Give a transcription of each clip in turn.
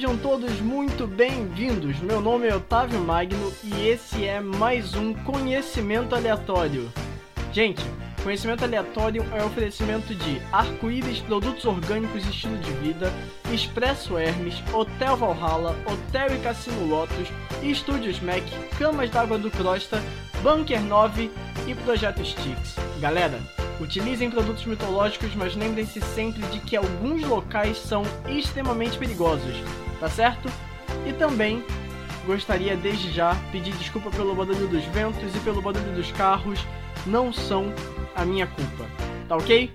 Sejam todos muito bem-vindos. Meu nome é Otávio Magno e esse é mais um Conhecimento Aleatório. Gente, Conhecimento Aleatório é oferecimento de Arco-Íris Produtos Orgânicos e Estilo de Vida, Expresso Hermes, Hotel Valhalla, Hotel e Cassino Lotus, Estúdios Mac, Camas d'Água do Crosta, Bunker 9 e Projeto Sticks. Galera, utilizem produtos mitológicos, mas lembrem-se sempre de que alguns locais são extremamente perigosos, tá certo? E também gostaria desde já pedir desculpa pelo barulho dos ventos e pelo barulho dos carros, não são a minha culpa, tá ok?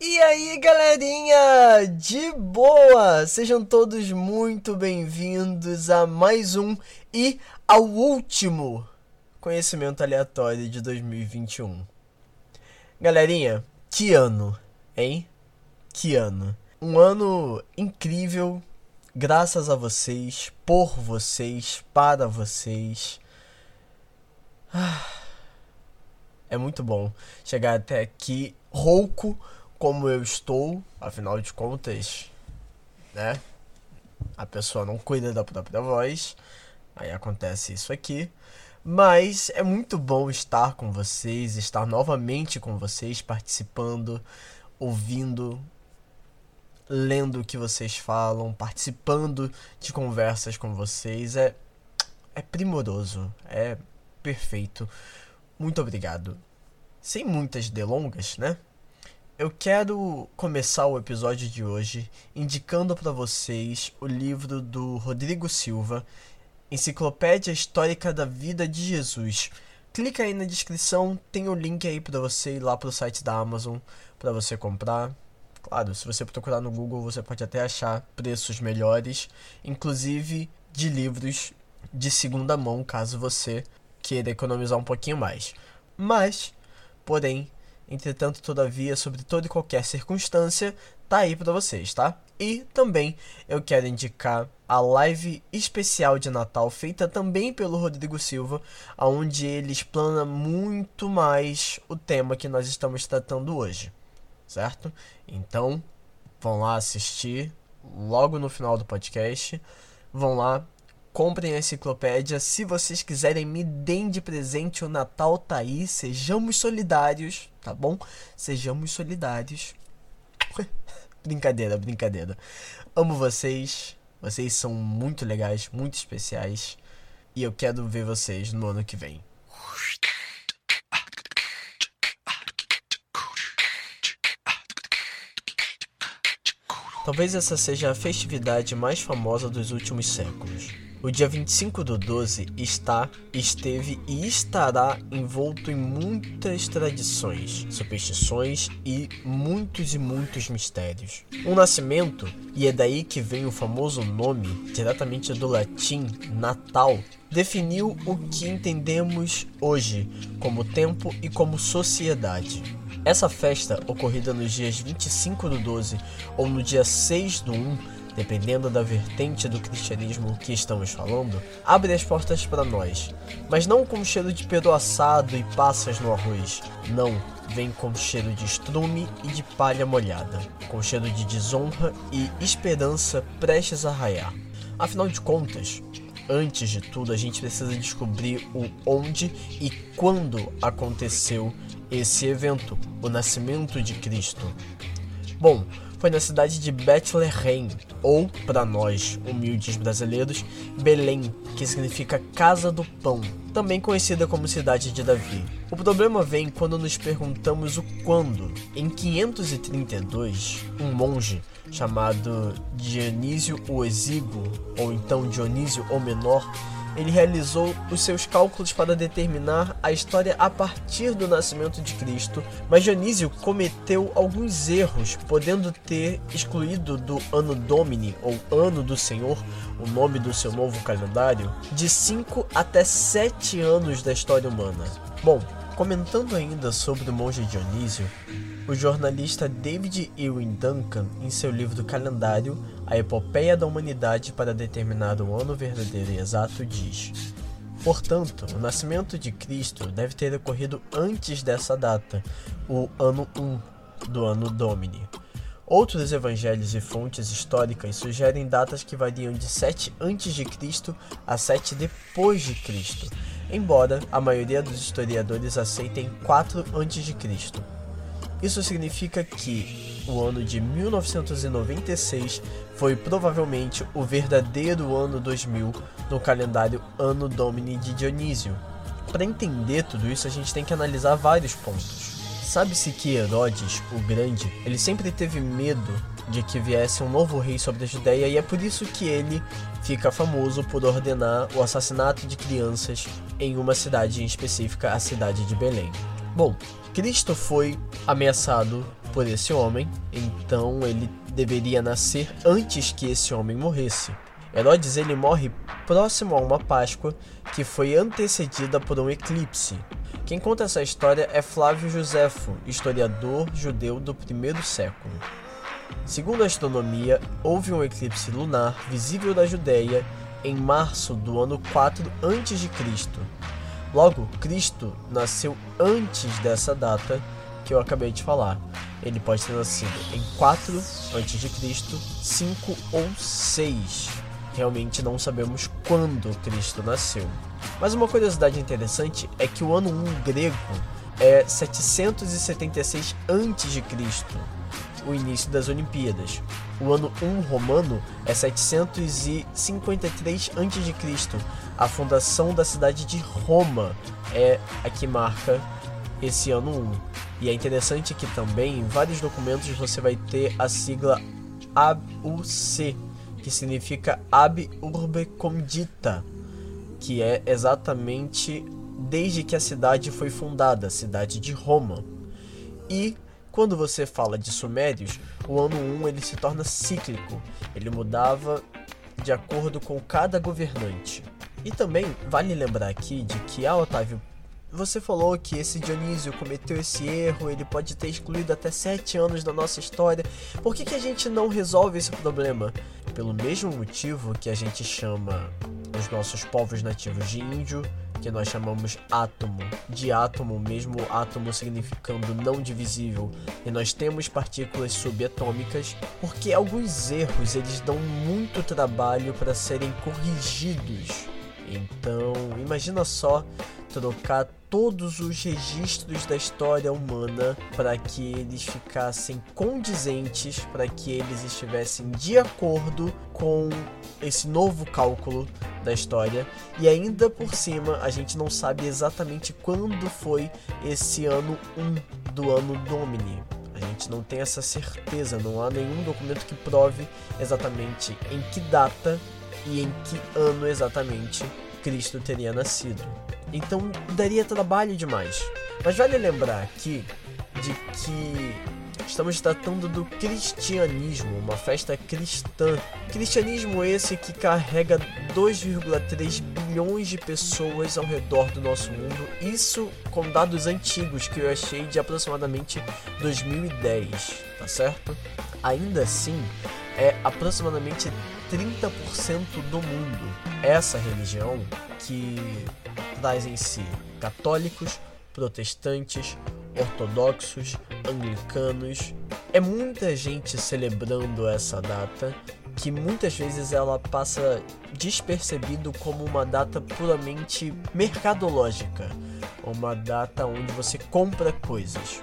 E aí, galerinha, de boa! Sejam todos muito bem-vindos a mais um e ao último conhecimento aleatório de 2021. Galerinha, que ano, hein? Que ano. Um ano incrível, graças a vocês, por vocês, para vocês. Ah, é muito bom chegar até aqui rouco como eu estou, afinal de contas, né? A pessoa não cuida da própria voz, aí acontece isso aqui. Mas é muito bom estar com vocês, estar novamente com vocês, participando, ouvindo, lendo o que vocês falam, participando de conversas com vocês. É, é primoroso, é perfeito. Muito obrigado. Sem muitas delongas, né? Eu quero começar o episódio de hoje indicando para vocês o livro do Rodrigo Silva, Enciclopédia Histórica da Vida de Jesus. Clica aí na descrição, tem o link aí para você ir lá pro site da Amazon para você comprar. Claro, se você procurar no Google, você pode até achar preços melhores, inclusive de livros de segunda mão, caso você queira economizar um pouquinho mais. Mas, porém, entretanto, todavia, sobre toda e qualquer circunstância, tá aí para vocês, tá? E também eu quero indicar a live especial de Natal feita também pelo Rodrigo Silva, onde ele explana muito mais o tema que nós estamos tratando hoje, certo? Então, vão lá assistir logo no final do podcast. Vão lá, comprem a enciclopédia. Se vocês quiserem, me deem de presente. O Natal tá aí. Sejamos solidários, tá bom? Sejamos solidários. brincadeira, brincadeira. Amo vocês. Vocês são muito legais, muito especiais. E eu quero ver vocês no ano que vem. Talvez essa seja a festividade mais famosa dos últimos séculos. O dia 25 do 12 está, esteve e estará envolto em muitas tradições, superstições e muitos e muitos mistérios. Um nascimento, e é daí que vem o famoso nome, diretamente do latim Natal, definiu o que entendemos hoje como tempo e como sociedade. Essa festa, ocorrida nos dias 25 do 12 ou no dia 6 do 1, dependendo da vertente do cristianismo que estamos falando, abre as portas para nós, mas não com cheiro de peru assado e passas no arroz. Não, vem com cheiro de estrume e de palha molhada, com cheiro de desonra e esperança prestes a raiar. Afinal de contas, antes de tudo, a gente precisa descobrir o onde e quando aconteceu esse evento, o nascimento de Cristo. Bom, foi na cidade de Bethlehem, ou, para nós, humildes brasileiros, Belém, que significa Casa do Pão, também conhecida como Cidade de Davi. O problema vem quando nos perguntamos o quando. Em 532, um monge chamado Dionísio o Exíguo, ou então Dionísio o Menor, ele realizou os seus cálculos para determinar a história a partir do nascimento de Cristo, mas Dionísio cometeu alguns erros, podendo ter excluído do ano Domini, ou ano do Senhor, o nome do seu novo calendário, de 5 até 7 anos da história humana. Bom, comentando ainda sobre o monge Dionísio, o jornalista David Ewing Duncan, em seu livro Calendário, A Epopeia da Humanidade para determinar o ano verdadeiro e exato, diz: Portanto, o nascimento de Cristo deve ter ocorrido antes dessa data, o ano 1 do ano Domini. Outros evangelhos e fontes históricas sugerem datas que variam de 7 a.C. a 7 depois de Cristo, embora a maioria dos historiadores aceitem 4 a.C. Isso significa que o ano de 1996 foi provavelmente o verdadeiro ano 2000 no calendário Anno Domini de Dionísio. Para entender tudo isso, a gente tem que analisar vários pontos. Sabe-se que Herodes, o Grande, ele sempre teve medo de que viesse um novo rei sobre a Judéia e é por isso que ele fica famoso por ordenar o assassinato de crianças em uma cidade em específica, a cidade de Belém. Bom, Cristo foi ameaçado por esse homem, então ele deveria nascer antes que esse homem morresse. Herodes ele morre próximo a uma Páscoa que foi antecedida por um eclipse. Quem conta essa história é Flávio Josefo, historiador judeu do primeiro século. Segundo a astronomia, houve um eclipse lunar visível da Judéia em março do ano 4 a.C. Logo, Cristo nasceu antes dessa data que eu acabei de falar. Ele pode ter nascido em 4 a.C., 5 ou 6 realmente não sabemos quando Cristo nasceu. Mas uma curiosidade interessante é que o ano 1 grego é 776 a.C., o início das Olimpíadas. O ano 1 romano é 753 a.C., a fundação da cidade de Roma é a que marca esse ano 1. E é interessante que também em vários documentos você vai ter a sigla AUC, que significa ab urbe condita, que é exatamente desde que a cidade foi fundada, a cidade de Roma. E quando você fala de sumérios, o ano 1 ele se torna cíclico, ele mudava de acordo com cada governante. E também vale lembrar aqui de que a Otávio você falou que esse Dionísio cometeu esse erro, ele pode ter excluído até sete anos da nossa história. Por que, que a gente não resolve esse problema? Pelo mesmo motivo que a gente chama os nossos povos nativos de índio, que nós chamamos átomo, de átomo, mesmo átomo significando não divisível, e nós temos partículas subatômicas, porque alguns erros eles dão muito trabalho para serem corrigidos. Então, imagina só trocar todos os registros da história humana para que eles ficassem condizentes, para que eles estivessem de acordo com esse novo cálculo da história. E ainda por cima, a gente não sabe exatamente quando foi esse ano 1 do ano Domini. A gente não tem essa certeza, não há nenhum documento que prove exatamente em que data e em que ano exatamente Cristo teria nascido. Então daria trabalho demais. Mas vale lembrar aqui de que estamos tratando do cristianismo, uma festa cristã. Cristianismo esse que carrega 2,3 bilhões de pessoas ao redor do nosso mundo. Isso com dados antigos que eu achei de aproximadamente 2010, tá certo? Ainda assim, é aproximadamente 30% do mundo. Essa religião que traz em si católicos, protestantes, ortodoxos, anglicanos. É muita gente celebrando essa data que muitas vezes ela passa despercebido como uma data puramente mercadológica, uma data onde você compra coisas,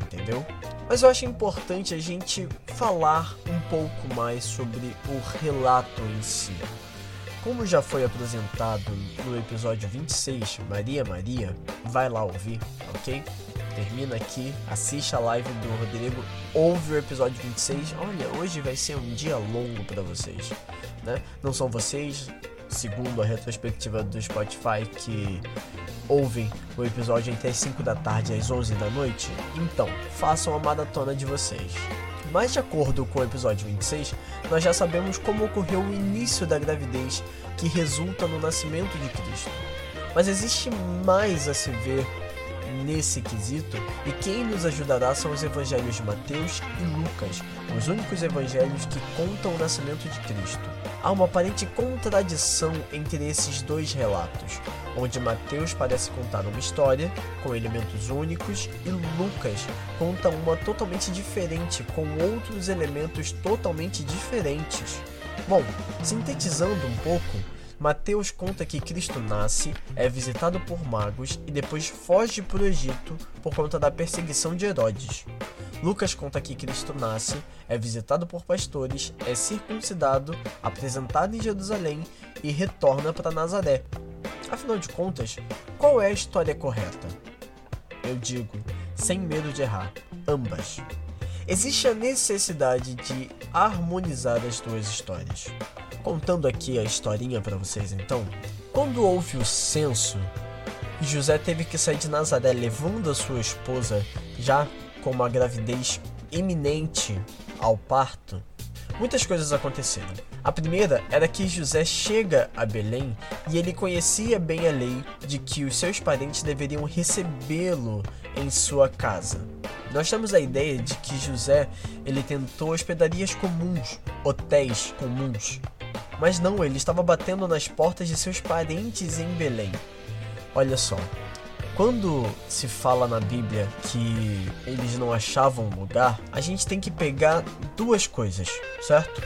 entendeu? Mas eu acho importante a gente falar um pouco mais sobre o relato em si. Como já foi apresentado no episódio 26, Maria Maria, vai lá ouvir, ok? Termina aqui, assiste a live do Rodrigo, ouve o episódio 26. Olha, hoje vai ser um dia longo para vocês, né? Não são vocês, segundo a retrospectiva do Spotify, que ouvem o episódio entre as 5 da tarde e as 11 da noite? Então, façam a maratona de vocês. Mas de acordo com o episódio 26, nós já sabemos como ocorreu o início da gravidez que resulta no nascimento de Cristo. Mas existe mais a se ver nesse quesito, e quem nos ajudará são os evangelhos de Mateus e Lucas, os únicos evangelhos que contam o nascimento de Cristo. Há uma aparente contradição entre esses dois relatos, onde Mateus parece contar uma história com elementos únicos e Lucas conta uma totalmente diferente com outros elementos totalmente diferentes. Bom, sintetizando um pouco, Mateus conta que Cristo nasce, é visitado por magos e depois foge para o Egito por conta da perseguição de Herodes. Lucas conta que Cristo nasce, é visitado por pastores, é circuncidado, apresentado em Jerusalém e retorna para Nazaré. Afinal de contas, qual é a história correta? Eu digo, sem medo de errar, ambas. Existe a necessidade de harmonizar as duas histórias. Contando aqui a historinha para vocês então, quando houve o censo, José teve que sair de Nazaré levando a sua esposa já com uma gravidez iminente ao parto. Muitas coisas aconteceram. A primeira era que José chega a Belém e ele conhecia bem a lei de que os seus parentes deveriam recebê-lo em sua casa. Nós temos a ideia de que José ele tentou hospedarias comuns, hotéis comuns, mas não, ele estava batendo nas portas de seus parentes em Belém. Olha só, quando se fala na Bíblia que eles não achavam lugar, a gente tem que pegar duas coisas, certo?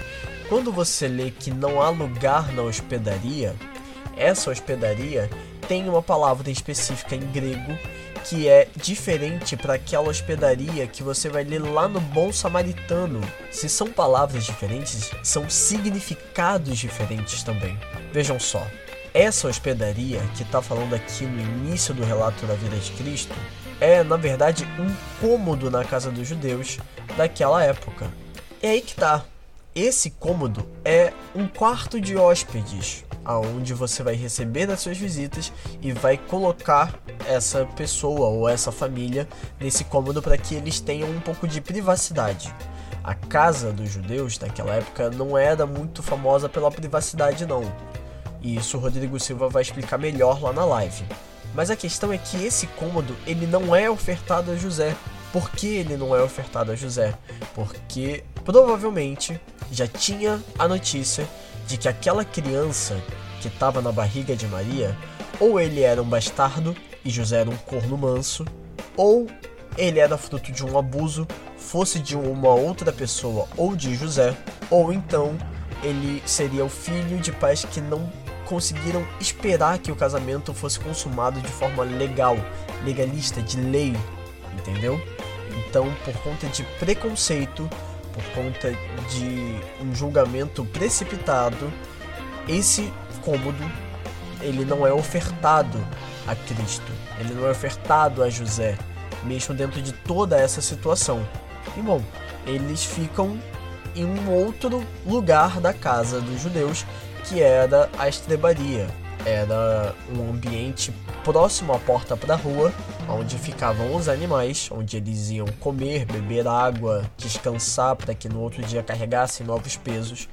Quando você lê que não há lugar na hospedaria, essa hospedaria tem uma palavra específica em grego que é diferente para aquela hospedaria que você vai ler lá no Bom Samaritano. Se são palavras diferentes, são significados diferentes também. Vejam só, essa hospedaria que está falando aqui no início do relato da vida de Cristo é, na verdade, um cômodo na casa dos judeus daquela época. É aí que tá. Esse cômodo é um quarto de hóspedes, aonde você vai receber as suas visitas e vai colocar essa pessoa ou essa família nesse cômodo para que eles tenham um pouco de privacidade. A casa dos judeus daquela época não era muito famosa pela privacidade não. E isso o Rodrigo Silva vai explicar melhor lá na live. Mas a questão é que esse cômodo ele não é ofertado a José. Por que ele não é ofertado a José? Porque provavelmente já tinha a notícia de que aquela criança que estava na barriga de Maria, ou ele era um bastardo e José era um corno manso, ou ele era fruto de um abuso, fosse de uma outra pessoa ou de José, ou então ele seria o filho de pais que não conseguiram esperar que o casamento fosse consumado de forma legal, legalista, de lei, entendeu? Então, por conta de preconceito, por conta de um julgamento precipitado, esse cômodo ele não é ofertado a Cristo, ele não é ofertado a José, mesmo dentro de toda essa situação. E bom, eles ficam em um outro lugar da casa dos judeus, que era a estrebaria. Era um ambiente próximo à porta para a rua, onde ficavam os animais, onde eles iam comer, beber água, descansar para que no outro dia carregassem novos pesos.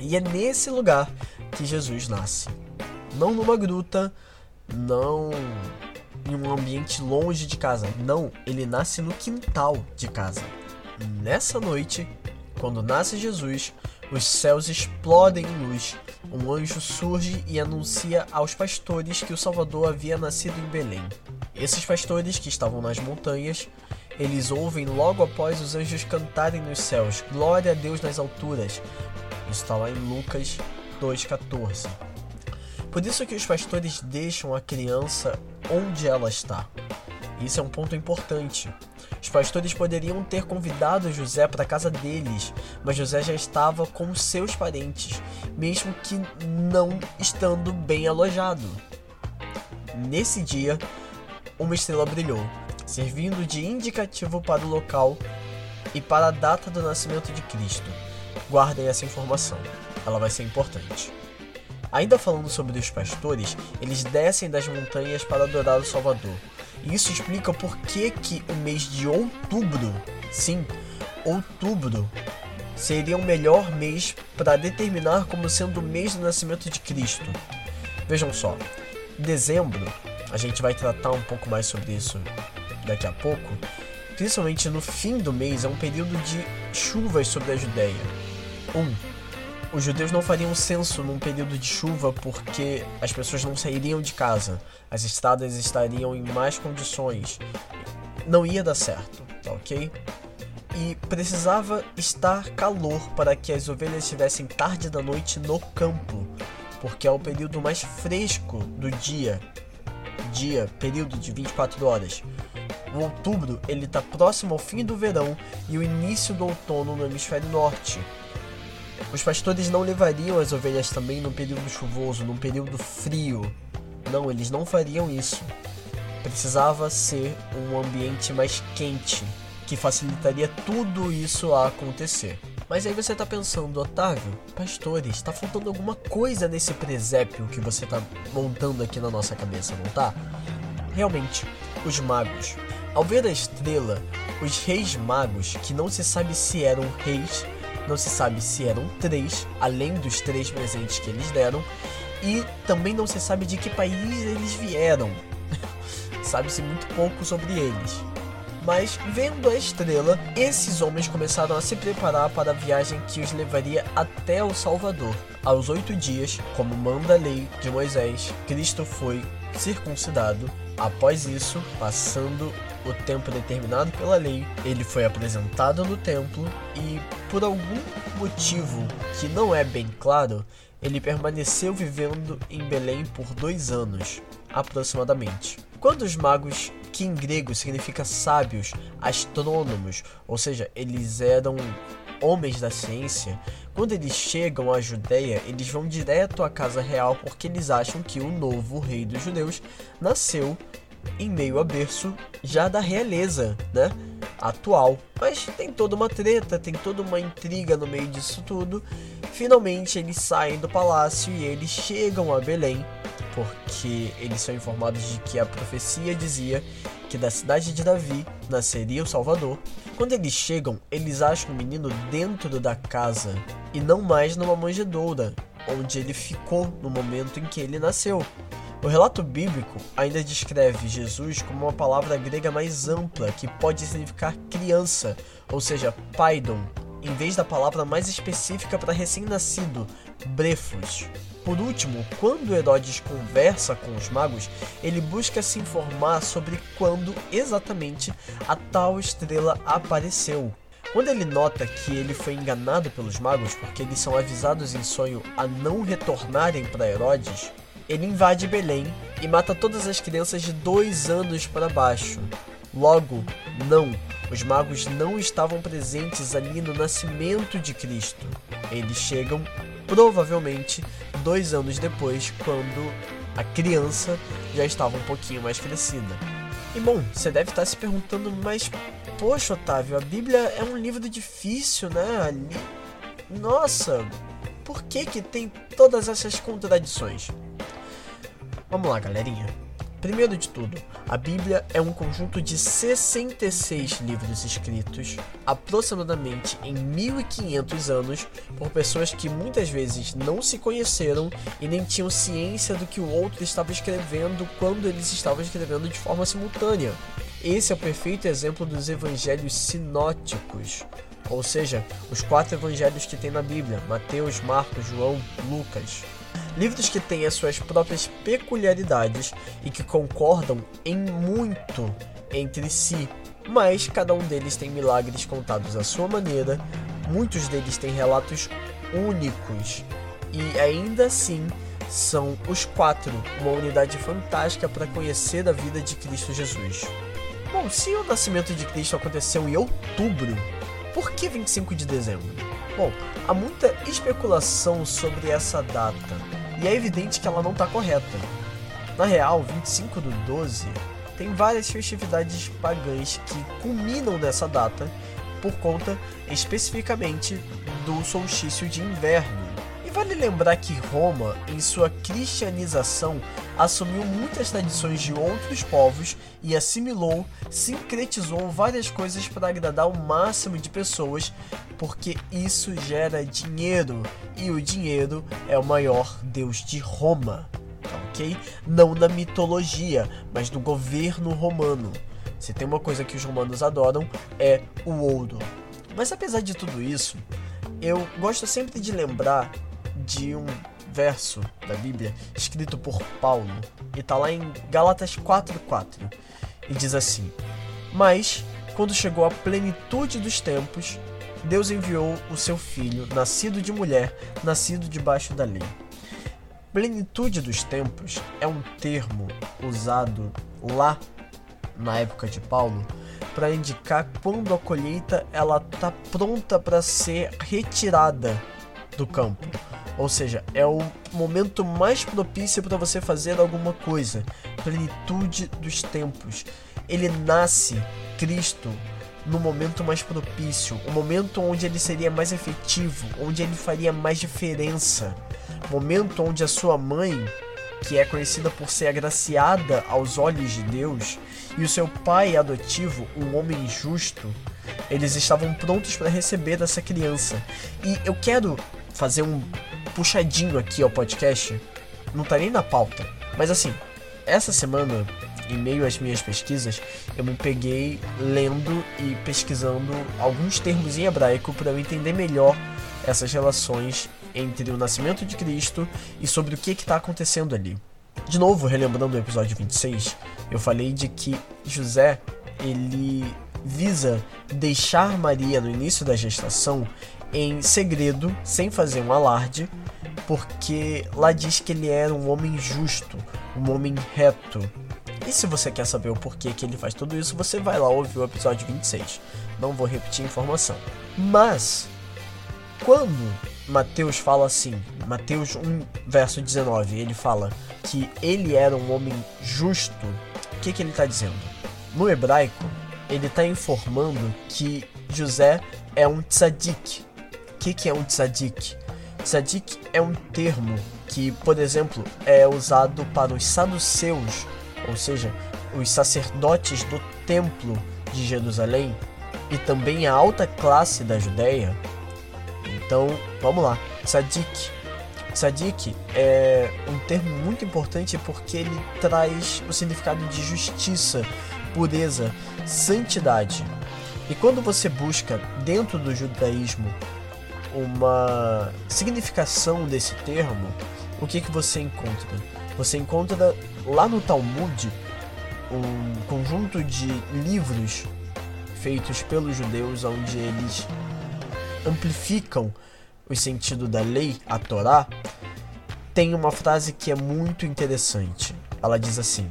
E é nesse lugar que Jesus nasce. Não numa gruta, não em um ambiente longe de casa. Não, ele nasce no quintal de casa. Nessa noite, quando nasce Jesus, os céus explodem em luz. Um anjo surge e anuncia aos pastores que o Salvador havia nascido em Belém. Esses pastores que estavam nas montanhas, eles ouvem logo após os anjos cantarem nos céus: Glória a Deus nas alturas. Isso está lá em Lucas 2,14. Por isso que os pastores deixam a criança onde ela está. Isso é um ponto importante. Os pastores poderiam ter convidado José para a casa deles, mas José já estava com seus parentes, mesmo que não estando bem alojado. Nesse dia, uma estrela brilhou, servindo de indicativo para o local e para a data do nascimento de Cristo. Guardem essa informação, ela vai ser importante. Ainda falando sobre os pastores, eles descem das montanhas para adorar o Salvador. E isso explica por que, que o mês de outubro, sim, outubro, seria o melhor mês para determinar como sendo o mês do nascimento de Cristo. Vejam só, dezembro a gente vai tratar um pouco mais sobre isso daqui a pouco, principalmente no fim do mês, é um período de chuvas sobre a Judéia. Um, os judeus não fariam censo num período de chuva porque as pessoas não sairiam de casa, as estradas estariam em más condições. Não ia dar certo, tá ok? E precisava estar calor para que as ovelhas estivessem tarde da noite no campo, porque é o período mais fresco do dia. Dia, período de 24 horas. O outubro ele está próximo ao fim do verão e o início do outono no hemisfério norte. Os pastores não levariam as ovelhas também num período chuvoso, num período frio. Não, eles não fariam isso. Precisava ser um ambiente mais quente, que facilitaria tudo isso a acontecer. Mas aí você tá pensando, Otávio, pastores, tá faltando alguma coisa nesse presépio que você tá montando aqui na nossa cabeça, não tá? Realmente, os magos. Ao ver a estrela, os reis magos, que não se sabe se eram reis não se sabe se eram três, além dos três presentes que eles deram, e também não se sabe de que país eles vieram. Sabe-se muito pouco sobre eles. Mas, vendo a estrela, esses homens começaram a se preparar para a viagem que os levaria até o Salvador. Aos oito dias, como manda a lei de Moisés, Cristo foi circuncidado. Após isso, passando o tempo determinado pela lei, ele foi apresentado no templo e, por algum motivo que não é bem claro, ele permaneceu vivendo em Belém por dois anos, aproximadamente. Quando os magos, que em grego significa sábios, astrônomos, ou seja, eles eram homens da ciência, quando eles chegam à Judéia, eles vão direto à casa real porque eles acham que o novo rei dos judeus nasceu em meio a berço já da realeza, né? Atual. Mas tem toda uma treta, tem toda uma intriga no meio disso tudo. Finalmente eles saem do palácio e eles chegam a Belém, porque eles são informados de que a profecia dizia que da cidade de Davi nasceria o Salvador. Quando eles chegam, eles acham o menino dentro da casa e não mais numa manjedoura, onde ele ficou no momento em que ele nasceu. O relato bíblico ainda descreve Jesus como uma palavra grega mais ampla que pode significar criança, ou seja, paidon, em vez da palavra mais específica para recém-nascido, brefos. Por último, quando Herodes conversa com os magos, ele busca se informar sobre quando exatamente a tal estrela apareceu. Quando ele nota que ele foi enganado pelos magos porque eles são avisados em sonho a não retornarem para Herodes, ele invade Belém e mata todas as crianças de dois anos para baixo. Logo, não, os magos não estavam presentes ali no nascimento de Cristo. Eles chegam, provavelmente, dois anos depois, quando a criança já estava um pouquinho mais crescida. E bom, você deve estar se perguntando, mas poxa, Otávio, a Bíblia é um livro difícil, né? Ali... Nossa, por que que tem todas essas contradições? Vamos lá, galerinha. Primeiro de tudo, a Bíblia é um conjunto de 66 livros escritos, aproximadamente em 1500 anos, por pessoas que muitas vezes não se conheceram e nem tinham ciência do que o outro estava escrevendo quando eles estavam escrevendo de forma simultânea. Esse é o perfeito exemplo dos evangelhos sinóticos, ou seja, os quatro evangelhos que tem na Bíblia: Mateus, Marcos, João, Lucas. Livros que têm as suas próprias peculiaridades e que concordam em muito entre si, mas cada um deles tem milagres contados à sua maneira, muitos deles têm relatos únicos e ainda assim são os quatro uma unidade fantástica para conhecer a vida de Cristo Jesus. Bom, se o nascimento de Cristo aconteceu em outubro, por que 25 de dezembro? Bom, há muita especulação sobre essa data, e é evidente que ela não está correta. Na real, 25 do 12 tem várias festividades pagãs que culminam nessa data por conta especificamente do solstício de inverno, vale lembrar que Roma, em sua cristianização, assumiu muitas tradições de outros povos e assimilou, sincretizou várias coisas para agradar o máximo de pessoas, porque isso gera dinheiro e o dinheiro é o maior deus de Roma. ok? Não na mitologia, mas no governo romano. Se tem uma coisa que os romanos adoram é o ouro. Mas apesar de tudo isso, eu gosto sempre de lembrar de um verso da Bíblia escrito por Paulo e tá lá em Gálatas 4:4 e diz assim: Mas quando chegou a plenitude dos tempos, Deus enviou o seu filho, nascido de mulher, nascido debaixo da lei. Plenitude dos tempos é um termo usado lá na época de Paulo para indicar quando a colheita ela tá pronta para ser retirada do campo. Ou seja, é o momento mais propício para você fazer alguma coisa. Plenitude dos tempos. Ele nasce, Cristo, no momento mais propício, o momento onde ele seria mais efetivo, onde ele faria mais diferença. Momento onde a sua mãe, que é conhecida por ser agraciada aos olhos de Deus, e o seu pai adotivo, um homem justo, eles estavam prontos para receber essa criança. E eu quero fazer um puxadinho aqui ao podcast, não tá nem na pauta, mas assim, essa semana, em meio às minhas pesquisas, eu me peguei lendo e pesquisando alguns termos em hebraico para eu entender melhor essas relações entre o nascimento de Cristo e sobre o que está acontecendo ali. De novo, relembrando o episódio 26, eu falei de que José ele visa deixar Maria no início da gestação em segredo, sem fazer um alarde, porque lá diz que ele era um homem justo, um homem reto. E se você quer saber o porquê que ele faz tudo isso, você vai lá ouvir o episódio 26. Não vou repetir a informação. Mas, quando Mateus fala assim, Mateus 1, verso 19, ele fala que ele era um homem justo, o que, que ele está dizendo? No hebraico, ele está informando que José é um tzadik. Que, que é um tzadik? Tzadik é um termo que, por exemplo, é usado para os saduceus, ou seja, os sacerdotes do templo de Jerusalém e também a alta classe da Judéia. Então, vamos lá. Tzadik. Tzadik é um termo muito importante porque ele traz o significado de justiça, pureza, santidade. E quando você busca dentro do judaísmo uma significação desse termo, o que, que você encontra? Você encontra lá no Talmud um conjunto de livros feitos pelos judeus onde eles amplificam o sentido da lei, a Torá, tem uma frase que é muito interessante. Ela diz assim: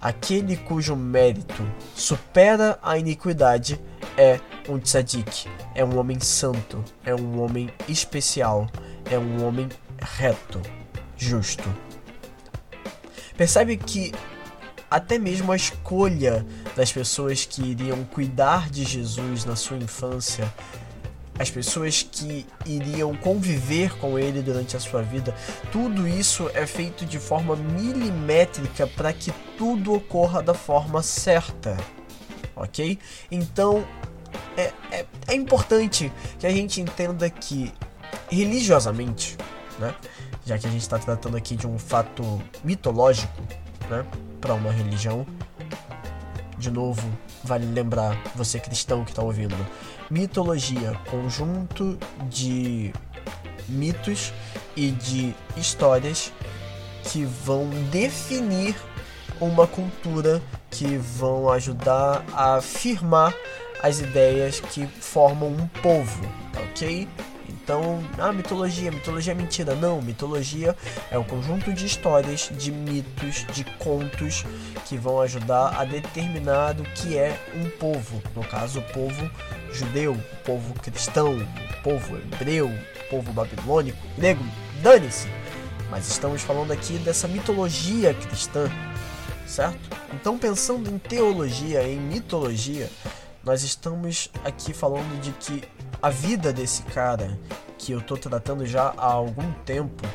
Aquele cujo mérito supera a iniquidade é um tzadik, é um homem santo, é um homem especial, é um homem reto, justo. Percebe que até mesmo a escolha das pessoas que iriam cuidar de Jesus na sua infância, as pessoas que iriam conviver com ele durante a sua vida, tudo isso é feito de forma milimétrica para que tudo ocorra da forma certa, ok? Então é, é, é importante que a gente entenda que religiosamente, né? Já que a gente está tratando aqui de um fato mitológico, né? Para uma religião, de novo, vale lembrar, você cristão que está ouvindo, mitologia, conjunto de mitos e de histórias que vão definir uma cultura, que vão ajudar a afirmar as ideias que formam um povo, ok? Então, ah, mitologia, mitologia é mentira. Não, mitologia é um conjunto de histórias, de mitos, de contos que vão ajudar a determinar o que é um povo. No caso, o povo judeu, o povo cristão, o povo hebreu, o povo babilônico, grego, dane-se. Mas estamos falando aqui dessa mitologia cristã, certo? Então, pensando em teologia, em mitologia, nós estamos aqui falando de que a vida desse cara, que eu tô tratando já há algum tempo,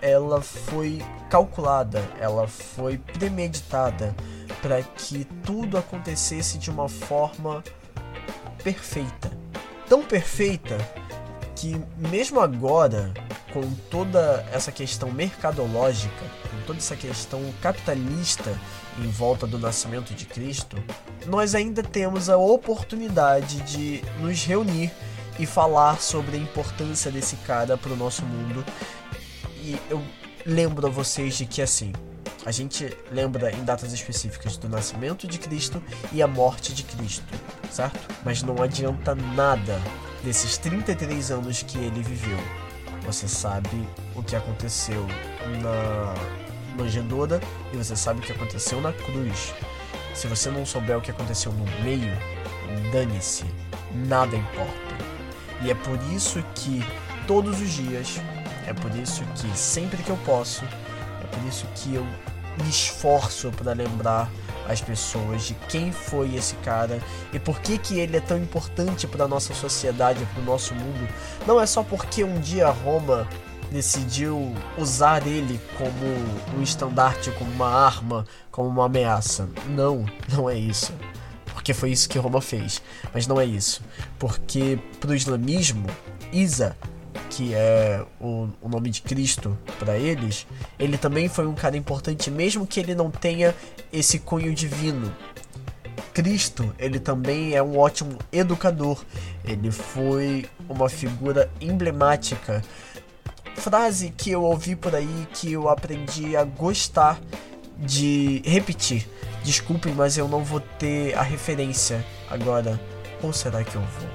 ela foi calculada, ela foi premeditada para que tudo acontecesse de uma forma perfeita. Tão perfeita que mesmo agora, com toda essa questão mercadológica, toda essa questão capitalista em volta do nascimento de Cristo, nós ainda temos a oportunidade de nos reunir e falar sobre a importância desse cara para o nosso mundo. E eu lembro a vocês de que assim, a gente lembra em datas específicas do nascimento de Cristo e a morte de Cristo, certo? Mas não adianta nada desses 33 anos que ele viveu. Você sabe o que aconteceu na manjedoura e você sabe o que aconteceu na cruz. Se você não souber o que aconteceu no meio, dane-se, nada importa. E é por isso que todos os dias, é por isso que sempre que eu posso, é por isso que eu me esforço para lembrar as pessoas de quem foi esse cara e por que que ele é tão importante para nossa sociedade, para o nosso mundo. Não é só porque um dia Roma decidiu usar ele como um estandarte, como uma arma, como uma ameaça. Não, não é isso. Porque foi isso que Roma fez. Mas não é isso. Porque pro islamismo, Isa que é o, o nome de Cristo para eles, ele também foi um cara importante, mesmo que ele não tenha esse cunho divino. Cristo, ele também é um ótimo educador. Ele foi uma figura emblemática. Frase que eu ouvi por aí que eu aprendi a gostar de repetir. Desculpem, mas eu não vou ter a referência agora. Ou será que eu vou?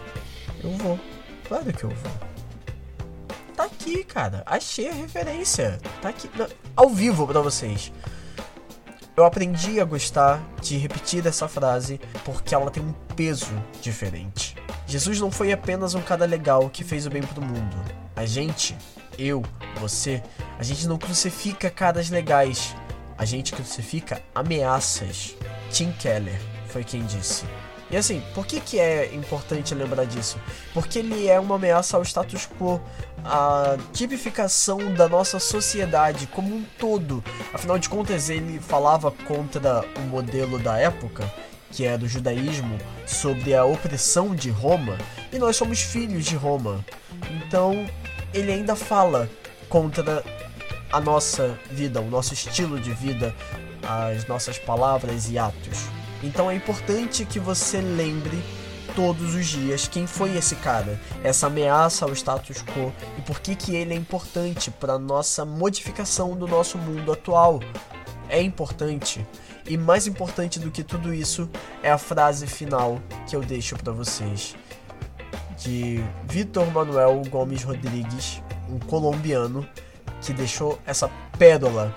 Eu vou. Claro que eu vou. Tá aqui, cara. Achei a referência. Tá aqui. Ao vivo para vocês. Eu aprendi a gostar de repetir essa frase porque ela tem um peso diferente. Jesus não foi apenas um cara legal que fez o bem pro mundo. A gente, eu, você, a gente não crucifica caras legais. A gente crucifica ameaças. Tim Keller foi quem disse. E assim, por que, que é importante lembrar disso? Porque ele é uma ameaça ao status quo, a tipificação da nossa sociedade como um todo. Afinal de contas, ele falava contra o modelo da época, que é do judaísmo, sobre a opressão de Roma, e nós somos filhos de Roma. Então, ele ainda fala contra a nossa vida, o nosso estilo de vida, as nossas palavras e atos. Então é importante que você lembre todos os dias quem foi esse cara, essa ameaça ao status quo e por que que ele é importante para nossa modificação do nosso mundo atual. É importante. E mais importante do que tudo isso é a frase final que eu deixo para vocês de Vitor Manuel Gomes Rodrigues, um colombiano que deixou essa pérola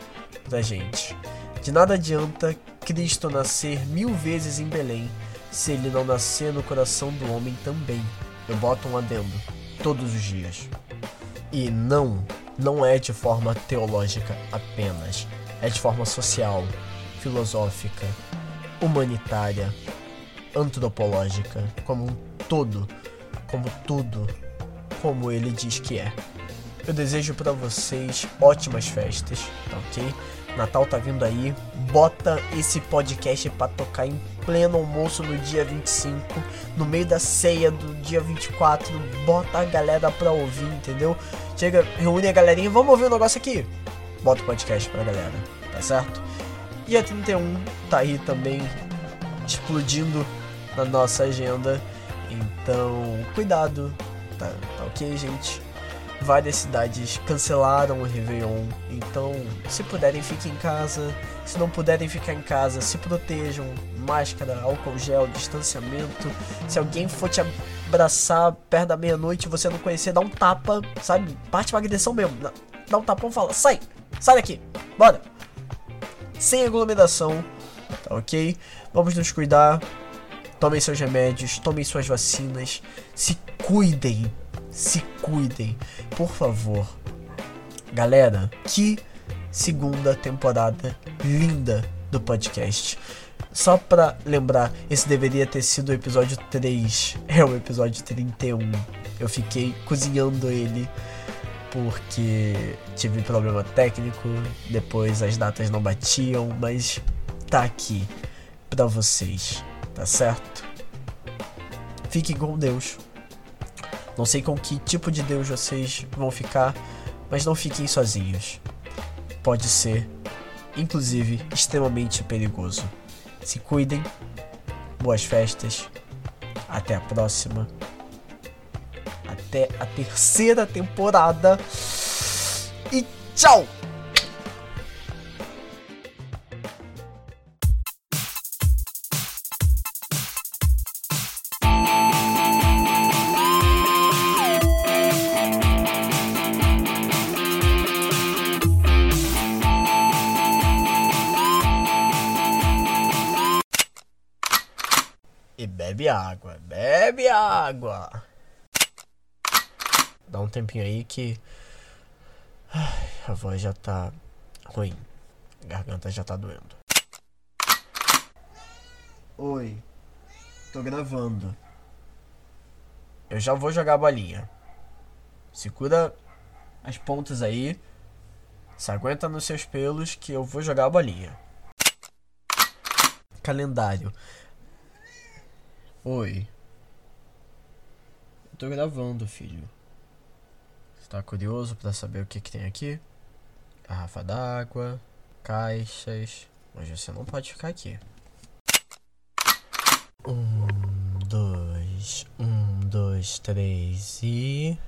pra gente. De nada adianta Cristo nascer mil vezes em Belém se ele não nascer no coração do homem também. Eu boto um adendo todos os dias. E não, não é de forma teológica apenas, é de forma social, filosófica, humanitária, antropológica, como um todo, como tudo, como ele diz que é. Eu desejo para vocês ótimas festas, tá ok? Natal tá vindo aí. Bota esse podcast para tocar em pleno almoço no dia 25, no meio da ceia do dia 24. Bota a galera pra ouvir, entendeu? Chega, reúne a galerinha, vamos ouvir o um negócio aqui. Bota o podcast pra galera, tá certo? Dia 31 tá aí também explodindo na nossa agenda. Então, cuidado, tá, tá ok, gente? várias cidades cancelaram o Réveillon. Então, se puderem, fiquem em casa. Se não puderem ficar em casa, se protejam. Máscara, álcool gel, distanciamento. Se alguém for te abraçar perto da meia-noite e você não conhecer, dá um tapa, sabe? Parte pra agressão mesmo. Dá um tapão e fala: sai, sai daqui, bora. Sem aglomeração, tá ok? Vamos nos cuidar. Tomem seus remédios, tomem suas vacinas, se cuidem, se cuidem, por favor. Galera, que segunda temporada linda do podcast. Só pra lembrar, esse deveria ter sido o episódio 3, é o episódio 31. Eu fiquei cozinhando ele porque tive problema técnico, depois as datas não batiam, mas tá aqui pra vocês, tá certo? Fiquem com Deus. Não sei com que tipo de Deus vocês vão ficar, mas não fiquem sozinhos. Pode ser inclusive extremamente perigoso. Se cuidem, boas festas, até a próxima, até a terceira temporada e tchau! Água. Dá um tempinho aí que. Ai, a voz já tá ruim. A garganta já tá doendo. Oi. Tô gravando. Eu já vou jogar a bolinha. Segura as pontas aí. Se aguenta nos seus pelos que eu vou jogar a bolinha. Calendário. Oi. Eu tô gravando, filho. Você tá curioso pra saber o que, que tem aqui? Garrafa d'água, caixas. Mas você não pode ficar aqui. Um, dois, um, dois, três e.